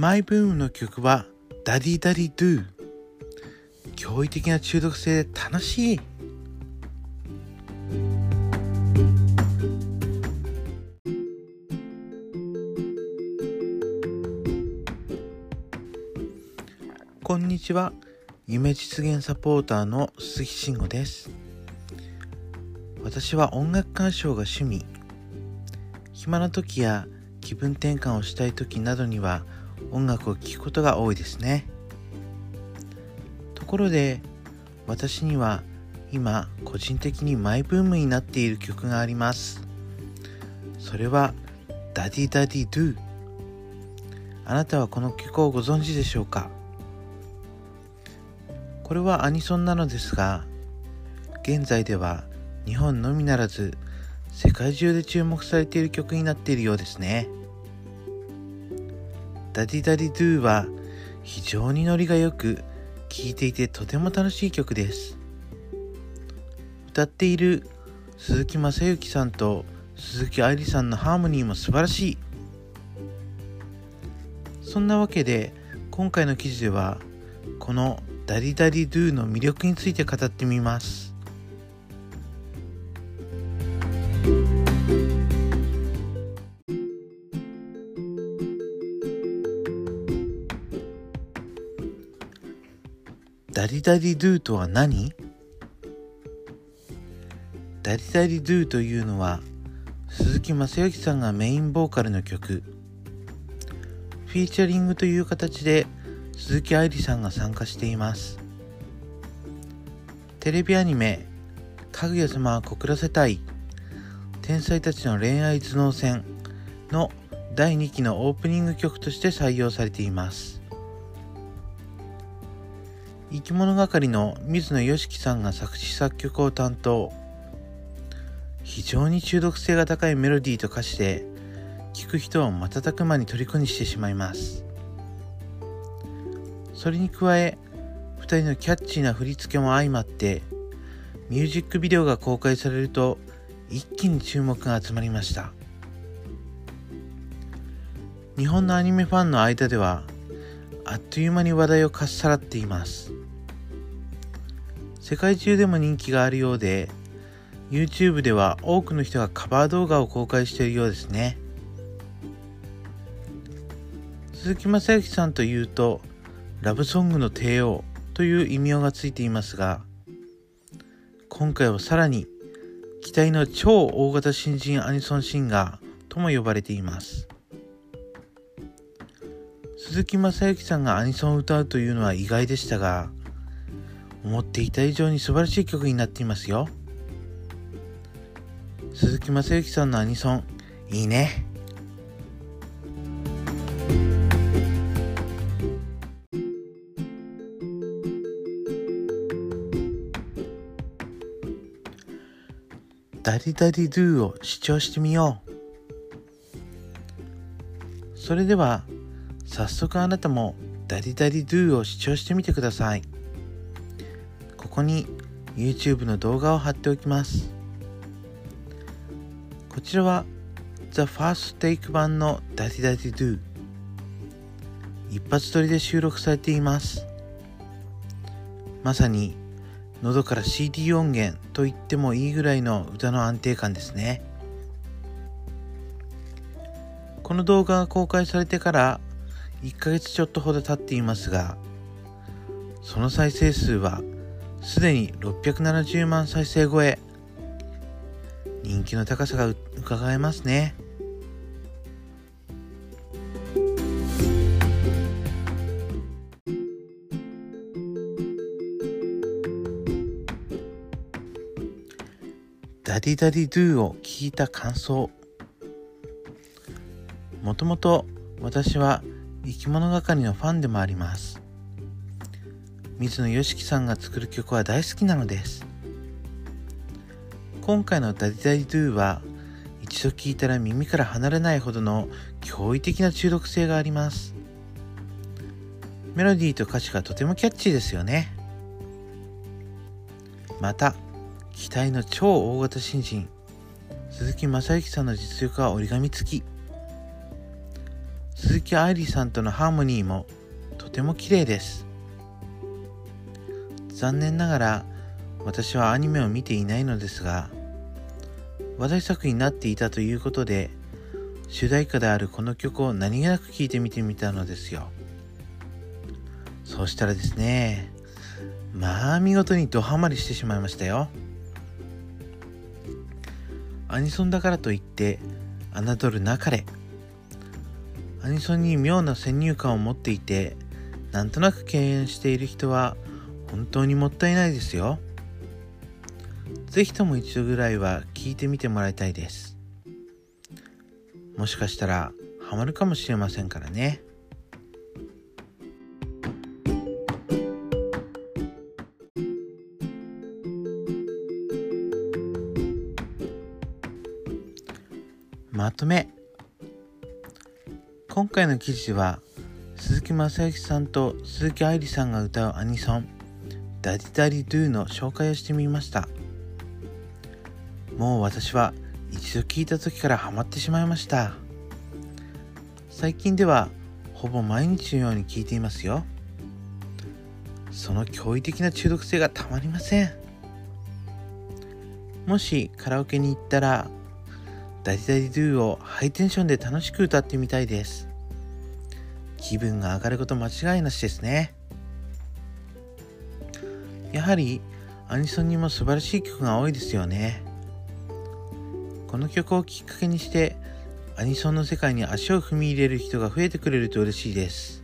マイブームの曲は Daddy Daddy Do 驚異的な中毒性で楽しい。こんにちは。夢実現サポーターの鈴木慎吾です。私は音楽鑑賞が趣味。暇な時や気分転換をしたい時などには音楽を聴くことが多いですね。ところで私には今個人的にマイブームになっている曲があります。それは Daddy Daddy Do あなたはこの曲をご存知でしょうか？これはアニソンなのですが現在では日本のみならず世界中で注目されている曲になっているようですね。 Daddy Daddy Do は非常にノリが良く聴いていてとても楽しい曲です。歌っている鈴木雅之さんと鈴木愛理さんのハーモニーも素晴らしい。そんなわけで今回の記事ではこの Daddy Daddy Do の魅力について語ってみます。ダリダリドゥとは何？ダリダリドゥというのは鈴木雅之さんがメインボーカルの曲。フィーチャリングという形で鈴木愛理さんが参加しています。テレビアニメ「かぐや様は告らせたい。天才たちの恋愛頭脳戦」の第2期のオープニング曲として採用されています。生き物係の水野良樹さんが作詞作曲を担当。非常に中毒性が高いメロディーと歌詞で聴く人を瞬く間に虜にしてしまいます。それに加え2人のキャッチーな振り付けも相まってミュージックビデオが公開されると一気に注目が集まりました。日本のアニメファンの間ではあっという間に話題をかっさらっています。世界中でも人気があるようで YouTube では多くの人がカバー動画を公開しているようですね。鈴木雅之さんというとラブソングの帝王という異名がついていますが今回はさらに期待の超大型新人アニソンシンガーとも呼ばれています。鈴木雅之さんがアニソンを歌うというのは意外でしたが思っていた以上に素晴らしい曲になっていますよ。鈴木雅之さんのアニソンいいね。 Daddy Daddy Do を視聴してみよう。それでは早速あなたも Daddy Daddy Do を視聴してみてください。ここに YouTube の動画を貼っておきます。こちらは The First Take 版の Daddy Daddy Do 一発撮りで収録されています。まさに喉から CD 音源と言ってもいいぐらいの歌の安定感ですね。この動画が公開されてから1ヶ月ちょっとほど経っていますがその再生数はすでに670万再生超え。人気の高さが伺えますね。Daddy Daddy Do を聞いた感想。もともと私は生き物係のファンでもあります。水野良樹さんが作る曲は大好きなのです。今回の「Daddy Daddy Do」は一度聴いたら耳から離れないほどの驚異的な中毒性があります。メロディーと歌詞がとてもキャッチーですよね。また期待の超大型新人鈴木雅之さんの実力は折り紙付き。鈴木愛理さんとのハーモニーもとても綺麗です。残念ながら私はアニメを見ていないのですが話題作になっていたということで主題歌であるこの曲を何気なく聴いてみてみたのですよ。そうしたらですねまあ見事にドハマりしてしまいましたよ。アニソンだからといって侮るなかれ。アニソンに妙な先入観を持っていてなんとなく敬遠している人は本当にもったいないですよ。是非とも一度ぐらいは聞いてみてもらいたいです。もしかしたらハマるかもしれませんからね。まとめ。今回の記事は鈴木雅之さんと鈴木愛理さんが歌うアニソン「Daddy Daddy Do」の紹介をしてみましたもう私は一度聞いた時からハマってしまいました最近ではほぼ毎日のように聞いていますよその驚異的な中毒性がたまりませんもしカラオケに行ったら DADDY DADDY DO をハイテンションで楽しく歌ってみたいです。気分が上がること間違いなしですね。やはりアニソンにも素晴らしい曲が多いですよね。この曲をきっかけにしてアニソンの世界に足を踏み入れる人が増えてくれると嬉しいです。